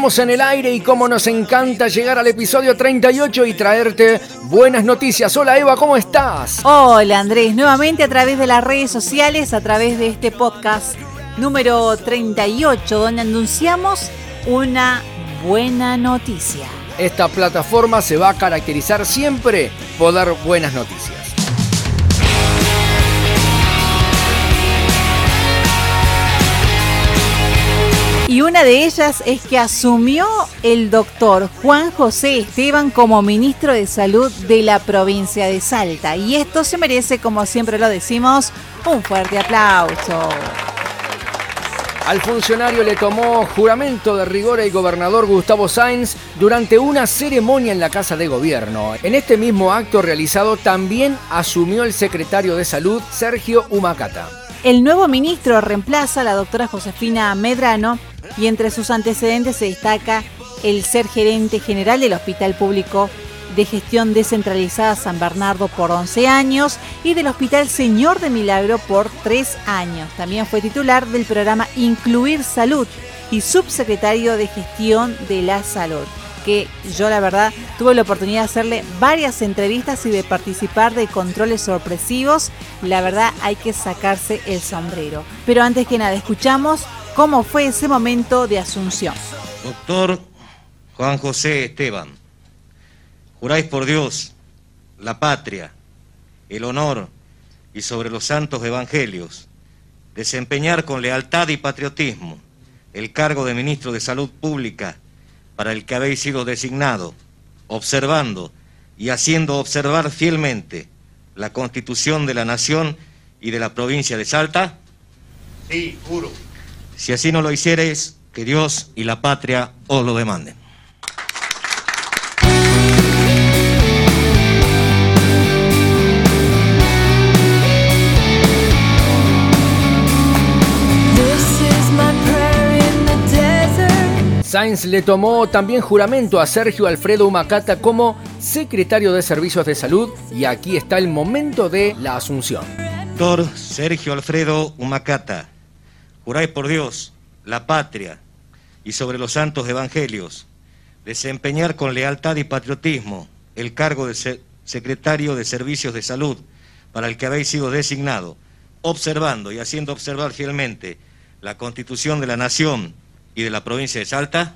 Estamos en el aire y como nos encanta llegar al episodio 38 y traerte buenas noticias. Hola Eva, ¿cómo estás? Hola Andrés, nuevamente a través de las redes sociales, a través de este podcast número 38, donde anunciamos una buena noticia. Esta plataforma se va a caracterizar siempre por dar buenas noticias. Y una de ellas es que asumió el doctor Juan José Esteban como ministro de Salud de la provincia de Salta. Y esto se merece, como siempre lo decimos, un fuerte aplauso. Al funcionario le tomó juramento de rigor el gobernador Gustavo Sáenz durante una ceremonia en la Casa de Gobierno. En este mismo acto realizado también asumió el secretario de Salud Sergio Humacata. El nuevo ministro reemplaza a la doctora Josefina Medrano y entre sus antecedentes se destaca el ser gerente general del Hospital Público de Gestión Descentralizada San Bernardo por 11 años y del Hospital Señor de Milagro por 3 años. También fue titular del programa Incluir Salud y subsecretario de Gestión de la Salud que yo la verdad tuve la oportunidad de hacerle varias entrevistas y de participar de controles sorpresivos. La verdad hay que sacarse el sombrero. Pero antes que nada, escuchamos cómo fue ese momento de asunción. Doctor Juan José Esteban, juráis por Dios, la patria, el honor y sobre los santos evangelios, desempeñar con lealtad y patriotismo el cargo de ministro de Salud Pública para el que habéis sido designado, observando y haciendo observar fielmente la Constitución de la Nación y de la provincia de Salta? Sí, juro. Si así no lo hiciereis, que Dios y la patria os lo demanden. Sainz le tomó también juramento a Sergio Alfredo Humacata como secretario de Servicios de Salud y aquí está el momento de la asunción. Doctor Sergio Alfredo Humacata, juráis por Dios, la patria y sobre los santos evangelios, desempeñar con lealtad y patriotismo el cargo de secretario de Servicios de Salud para el que habéis sido designado, observando y haciendo observar fielmente la Constitución de la Nación y de la provincia de Salta?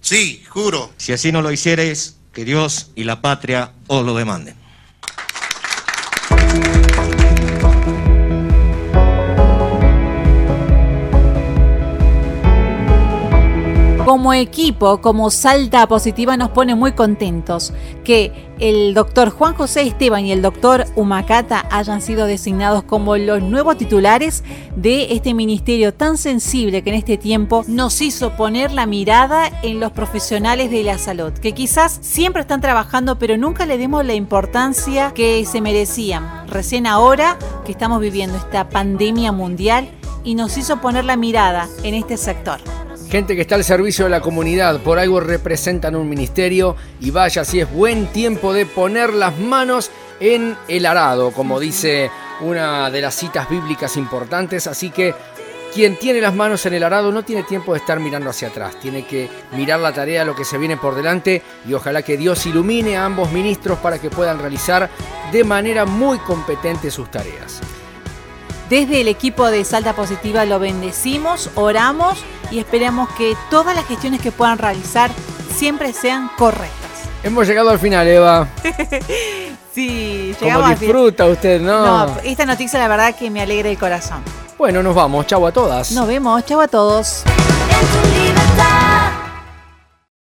Sí, juro. Si así no lo hiciereis, que Dios y la patria os lo demanden. Como equipo, como Salta Positiva, nos pone muy contentos que el doctor Juan José Esteban y el doctor Humacata hayan sido designados como los nuevos titulares de este ministerio tan sensible que en este tiempo nos hizo poner la mirada en los profesionales de la salud, que quizás siempre están trabajando pero nunca le demos la importancia que se merecían. Recién ahora que estamos viviendo esta pandemia mundial y nos hizo poner la mirada en este sector gente que está al servicio de la comunidad, por algo representan un ministerio y vaya si es buen tiempo de poner las manos en el arado, como dice una de las citas bíblicas importantes, así que quien tiene las manos en el arado no tiene tiempo de estar mirando hacia atrás, tiene que mirar la tarea, lo que se viene por delante y ojalá que Dios ilumine a ambos ministros para que puedan realizar de manera muy competente sus tareas. Desde el equipo de Salta Positiva lo bendecimos, oramos y esperamos que todas las gestiones que puedan realizar siempre sean correctas. Hemos llegado al final, Eva. sí, llegamos Como disfruta usted, ¿no? No, esta noticia la verdad que me alegra el corazón. Bueno, nos vamos. Chau a todas. Nos vemos. Chau a todos.